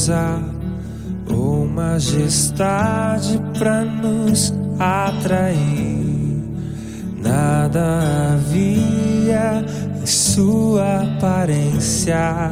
beleza ou majestade para nos atrair. Nada havia em sua aparência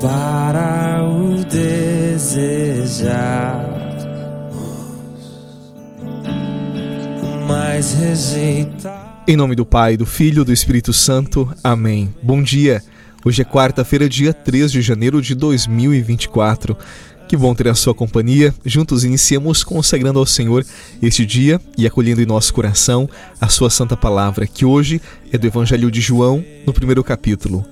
para o desejar. Mas rejeitar. Em nome do Pai, do Filho e do Espírito Santo. Amém. Bom dia. Hoje é quarta-feira, dia 3 de janeiro de 2024. Que bom ter a sua companhia. Juntos iniciamos consagrando ao Senhor este dia e acolhendo em nosso coração a sua santa palavra, que hoje é do Evangelho de João, no primeiro capítulo.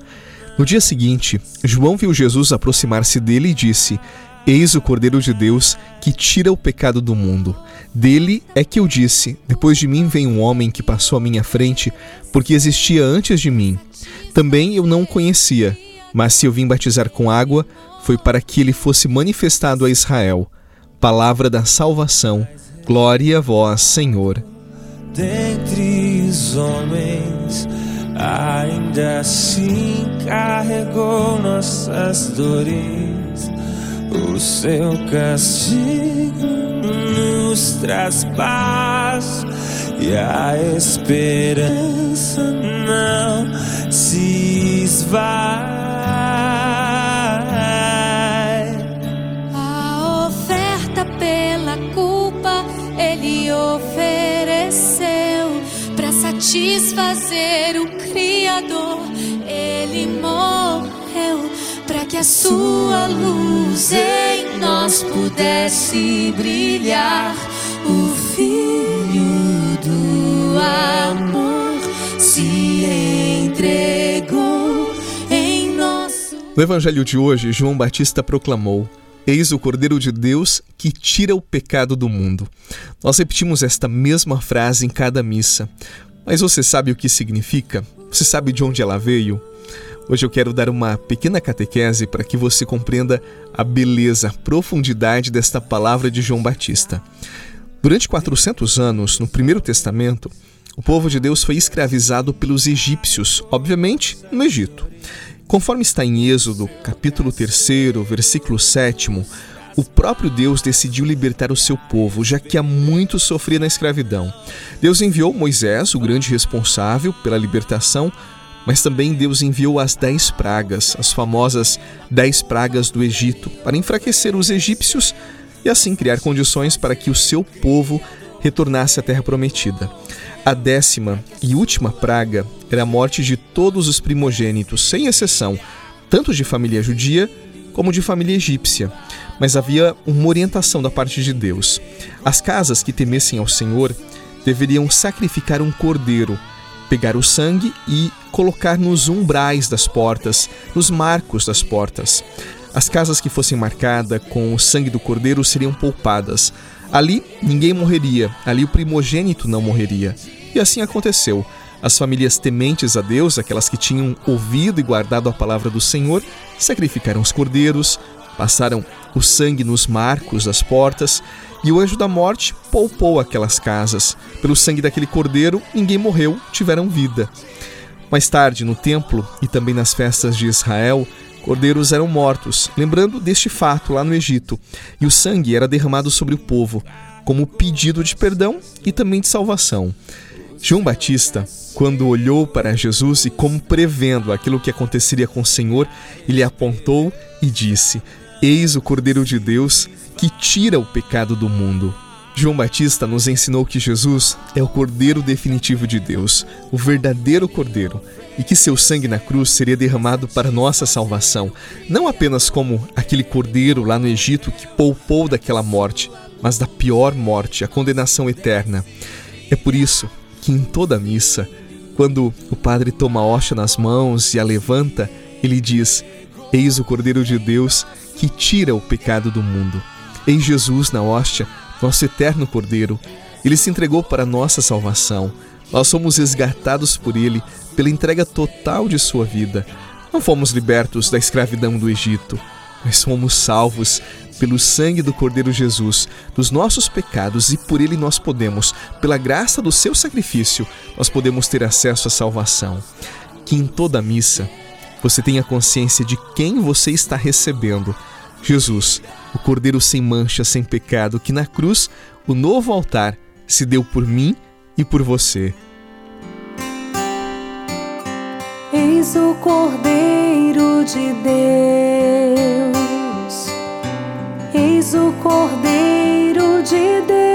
No dia seguinte, João viu Jesus aproximar-se dele e disse: Eis o Cordeiro de Deus que tira o pecado do mundo. Dele é que eu disse: Depois de mim vem um homem que passou à minha frente, porque existia antes de mim. Também eu não o conhecia, mas se eu vim batizar com água, foi para que ele fosse manifestado a Israel. Palavra da salvação. Glória a vós, Senhor. Dentre os homens, ainda assim carregou nossas dores. O seu castigo nos traz paz e a esperança não se esvai. satisfazer o Criador. Ele morreu para que a sua luz pudesse brilhar. O Filho do amor se entregou em nosso. No Evangelho de hoje, João Batista proclamou. Eis o Cordeiro de Deus que tira o pecado do mundo. Nós repetimos esta mesma frase em cada missa. Mas você sabe o que significa? Você sabe de onde ela veio? Hoje eu quero dar uma pequena catequese para que você compreenda a beleza, a profundidade desta palavra de João Batista. Durante 400 anos, no Primeiro Testamento, o povo de Deus foi escravizado pelos egípcios, obviamente no Egito. Conforme está em Êxodo, capítulo 3, versículo 7, o próprio Deus decidiu libertar o seu povo, já que há muito sofria na escravidão. Deus enviou Moisés, o grande responsável pela libertação, mas também Deus enviou as dez pragas, as famosas dez pragas do Egito, para enfraquecer os egípcios e assim criar condições para que o seu povo retornasse à terra prometida. A décima e última praga era a morte de todos os primogênitos, sem exceção, tanto de família judia como de família egípcia mas havia uma orientação da parte de Deus. As casas que temessem ao Senhor deveriam sacrificar um cordeiro, pegar o sangue e colocar nos umbrais das portas, nos marcos das portas. As casas que fossem marcadas com o sangue do cordeiro seriam poupadas. Ali ninguém morreria, ali o primogênito não morreria. E assim aconteceu. As famílias tementes a Deus, aquelas que tinham ouvido e guardado a palavra do Senhor, sacrificaram os cordeiros, Passaram o sangue nos marcos das portas e o anjo da morte poupou aquelas casas. Pelo sangue daquele cordeiro, ninguém morreu, tiveram vida. Mais tarde, no templo e também nas festas de Israel, cordeiros eram mortos, lembrando deste fato lá no Egito, e o sangue era derramado sobre o povo, como pedido de perdão e também de salvação. João Batista, quando olhou para Jesus e como prevendo aquilo que aconteceria com o Senhor, ele apontou e disse: Eis o Cordeiro de Deus que tira o pecado do mundo. João Batista nos ensinou que Jesus é o Cordeiro definitivo de Deus, o verdadeiro Cordeiro, e que seu sangue na cruz seria derramado para nossa salvação, não apenas como aquele Cordeiro lá no Egito que poupou daquela morte, mas da pior morte, a condenação eterna. É por isso que em toda missa, quando o padre toma a hóstia nas mãos e a levanta, ele diz: Eis o Cordeiro de Deus que tira o pecado do mundo. Em Jesus, na hóstia, nosso eterno Cordeiro, ele se entregou para nossa salvação. Nós somos resgatados por ele pela entrega total de sua vida. Não fomos libertos da escravidão do Egito, mas fomos salvos pelo sangue do Cordeiro Jesus, dos nossos pecados e por ele nós podemos, pela graça do seu sacrifício, nós podemos ter acesso à salvação. Que em toda missa você tenha consciência de quem você está recebendo. Jesus, o Cordeiro sem mancha, sem pecado, que na cruz, o novo altar, se deu por mim e por você. Eis o Cordeiro de Deus, eis o Cordeiro de Deus.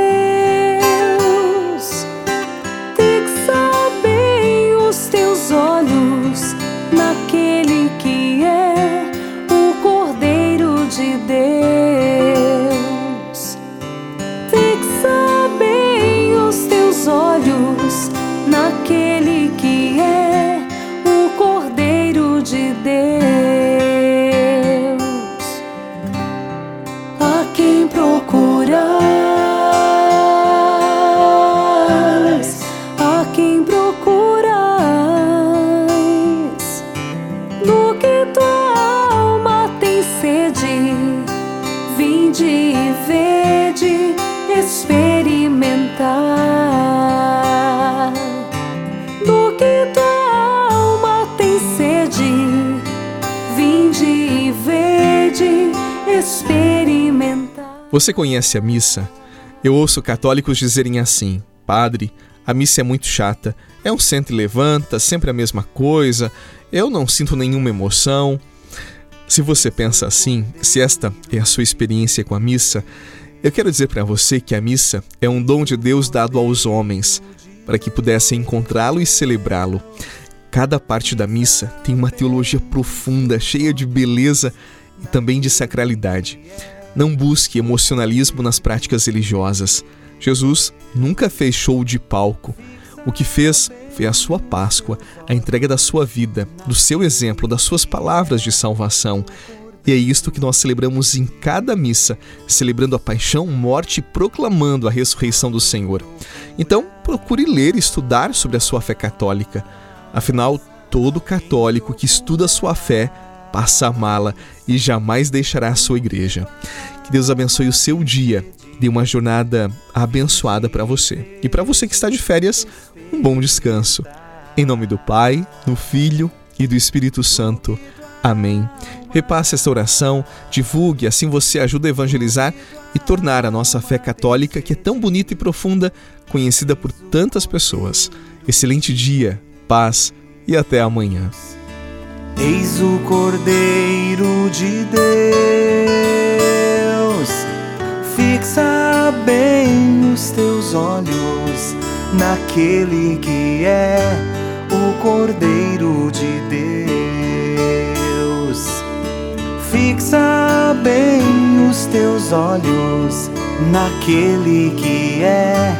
Você conhece a missa? Eu ouço católicos dizerem assim: Padre, a missa é muito chata. É um senta e levanta, sempre a mesma coisa. Eu não sinto nenhuma emoção. Se você pensa assim, se esta é a sua experiência com a missa, eu quero dizer para você que a missa é um dom de Deus dado aos homens, para que pudessem encontrá-lo e celebrá-lo. Cada parte da missa tem uma teologia profunda, cheia de beleza e também de sacralidade. Não busque emocionalismo nas práticas religiosas. Jesus nunca fez show de palco. O que fez foi a sua Páscoa, a entrega da sua vida, do seu exemplo, das suas palavras de salvação. E é isto que nós celebramos em cada missa, celebrando a paixão, morte e proclamando a ressurreição do Senhor. Então, procure ler e estudar sobre a sua fé católica. Afinal, todo católico que estuda a sua fé passa a mala e jamais deixará a sua igreja. Que Deus abençoe o seu dia, dê uma jornada abençoada para você. E para você que está de férias, um bom descanso. Em nome do Pai, do Filho e do Espírito Santo. Amém. Repasse esta oração, divulgue, assim você ajuda a evangelizar e tornar a nossa fé católica, que é tão bonita e profunda, conhecida por tantas pessoas. Excelente dia, paz e até amanhã. Eis o Cordeiro de Deus, fixa bem os teus olhos naquele que é o Cordeiro de Deus. Fixa bem os teus olhos naquele que é